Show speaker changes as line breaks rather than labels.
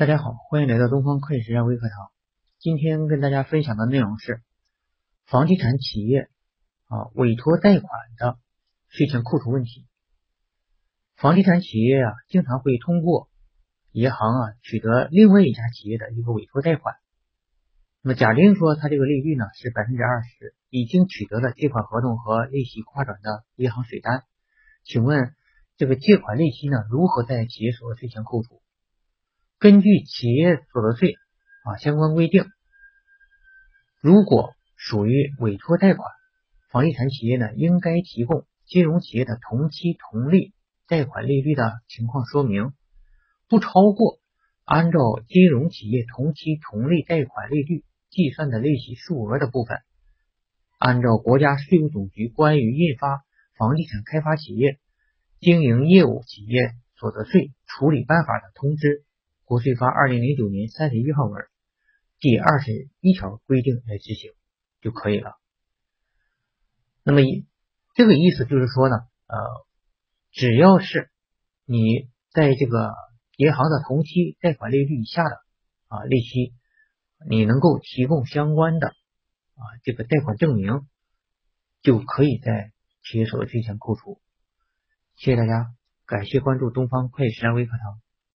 大家好，欢迎来到东方会计实战微课堂。今天跟大家分享的内容是房地产企业啊委托贷款的税前扣除问题。房地产企业啊经常会通过银行啊取得另外一家企业的一个委托贷款。那么假定说它这个利率呢是百分之二十，已经取得了借款合同和利息跨转的银行水单，请问这个借款利息呢如何在企业所得税前扣除？根据企业所得税啊相关规定，如果属于委托贷款，房地产企业呢应该提供金融企业的同期同利贷款利率的情况说明，不超过按照金融企业同期同利贷款利率计算的利息数额的部分，按照国家税务总局关于印发房地产开发企业经营业务企业所得税处理办法的通知。国税发二零零九年三十一号文第二十一条规定来执行就可以了。那么，这个意思就是说呢，呃，只要是你在这个银行的同期贷款利率以下的啊利息，你能够提供相关的啊这个贷款证明，就可以在企业所得税前扣除。谢谢大家，感谢关注东方会计实战微课堂。